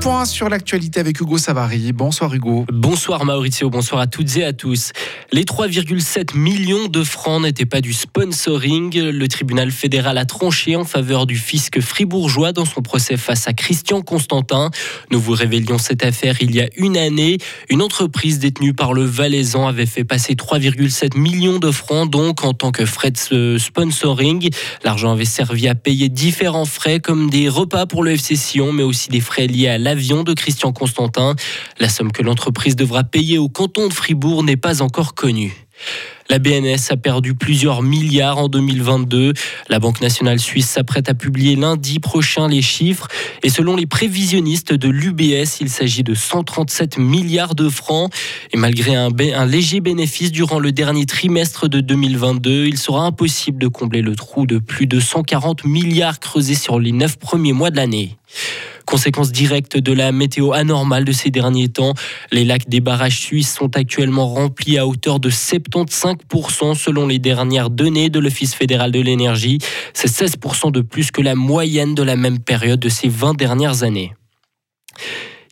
Point sur l'actualité avec Hugo Savary. Bonsoir Hugo. Bonsoir Maurizio, bonsoir à toutes et à tous. Les 3,7 millions de francs n'étaient pas du sponsoring. Le tribunal fédéral a tranché en faveur du fisc fribourgeois dans son procès face à Christian Constantin. Nous vous révélions cette affaire il y a une année. Une entreprise détenue par le Valaisan avait fait passer 3,7 millions de francs donc en tant que frais de sponsoring. L'argent avait servi à payer différents frais comme des repas pour le FC Sion mais aussi des frais liés à l'avion de Christian Constantin. La somme que l'entreprise devra payer au canton de Fribourg n'est pas encore connue. La BNS a perdu plusieurs milliards en 2022. La Banque nationale suisse s'apprête à publier lundi prochain les chiffres. Et selon les prévisionnistes de l'UBS, il s'agit de 137 milliards de francs. Et malgré un, léger bénéfice durant le dernier trimestre de 2022, il sera impossible de combler le trou de plus de 140 milliards creusés sur les neuf premiers mois de l'année. Conséquence directe de la météo anormale de ces derniers temps, les lacs des barrages suisses sont actuellement remplis à hauteur de 75% selon les dernières données de l'Office fédéral de l'énergie. C'est 16% de plus que la moyenne de la même période de ces 20 dernières années.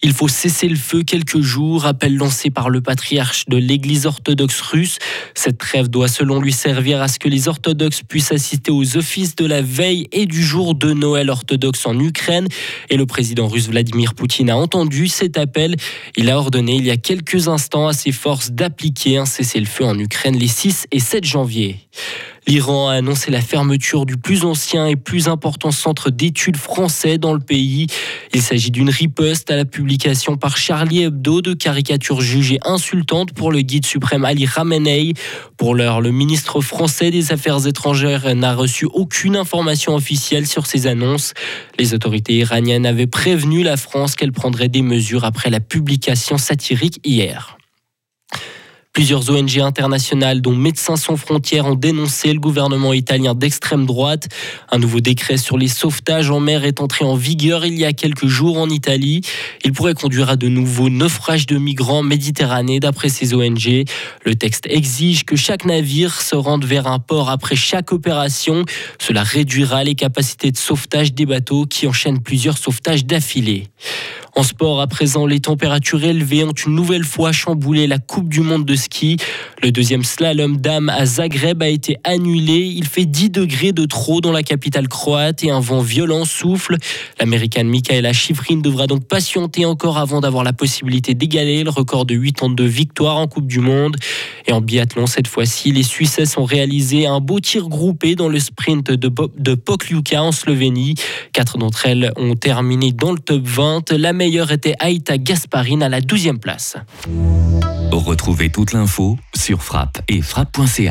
Il faut cesser le feu quelques jours, appel lancé par le patriarche de l'Église orthodoxe russe. Cette trêve doit selon lui servir à ce que les orthodoxes puissent assister aux offices de la veille et du jour de Noël orthodoxe en Ukraine. Et le président russe Vladimir Poutine a entendu cet appel. Il a ordonné il y a quelques instants à ses forces d'appliquer un cessez-le-feu en Ukraine les 6 et 7 janvier. L'Iran a annoncé la fermeture du plus ancien et plus important centre d'études français dans le pays. Il s'agit d'une riposte à la publication par Charlie Hebdo de caricatures jugées insultantes pour le guide suprême Ali Khamenei. Pour l'heure, le ministre français des Affaires étrangères n'a reçu aucune information officielle sur ces annonces. Les autorités iraniennes avaient prévenu la France qu'elle prendrait des mesures après la publication satirique hier. Plusieurs ONG internationales, dont Médecins sans frontières, ont dénoncé le gouvernement italien d'extrême droite. Un nouveau décret sur les sauvetages en mer est entré en vigueur il y a quelques jours en Italie. Il pourrait conduire à de nouveaux naufrages de migrants en Méditerranée, d'après ces ONG. Le texte exige que chaque navire se rende vers un port après chaque opération. Cela réduira les capacités de sauvetage des bateaux qui enchaînent plusieurs sauvetages d'affilée. En sport, à présent, les températures élevées ont une nouvelle fois chamboulé la Coupe du Monde de ski. Le deuxième slalom dame à Zagreb a été annulé. Il fait 10 degrés de trop dans la capitale croate et un vent violent souffle. L'américaine Michaela Schifrin devra donc patienter encore avant d'avoir la possibilité d'égaler le record de 82 victoires en Coupe du Monde. Et en biathlon, cette fois-ci, les Suisses ont réalisé un beau tir groupé dans le sprint de, Pokljuka en Slovénie. Quatre d'entre elles ont terminé dans le top 20. La meilleure était Aïta Gasparine à la 12e place. Retrouvez toute l'info sur frappe et frappe.ca.